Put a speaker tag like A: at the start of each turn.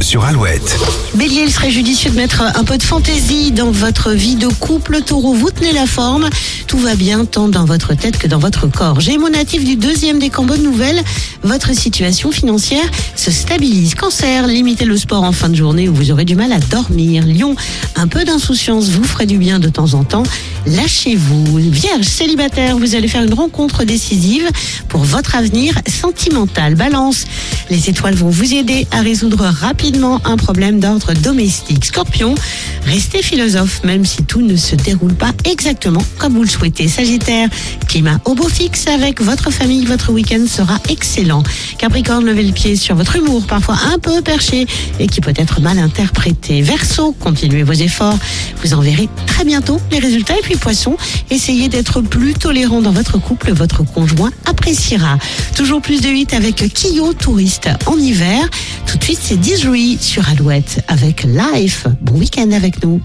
A: Sur Alouette.
B: Bélier, il serait judicieux de mettre un peu de fantaisie dans votre vie de couple. Taureau, vous tenez la forme. Tout va bien tant dans votre tête que dans votre corps. Gémeaux natif du deuxième décan, bonne nouvelle. Votre situation financière se stabilise. Cancer, limitez le sport en fin de journée où vous aurez du mal à dormir. Lion, un peu d'insouciance vous ferait du bien de temps en temps. Lâchez-vous. Vierge, célibataire, vous allez faire une rencontre décisive pour votre avenir sentimental. Balance, les étoiles vont vous aider à résoudre rapidement un problème d'ordre domestique. Scorpion, restez philosophe même si tout ne se déroule pas exactement comme vous le souhaitez. Sagittaire, climat au beau fixe avec votre famille, votre week-end sera excellent. Capricorne, levez le pied sur votre humour, parfois un peu perché et qui peut être mal interprété. Verseau, continuez vos efforts, vous en verrez très bientôt les résultats. Et puis Poisson, essayez d'être plus tolérant dans votre couple, votre conjoint appréciera. Toujours plus de 8 avec Kyo Touriste en hiver. Tout de suite, c'est Disney sur Alouette avec Life. Bon week-end avec nous.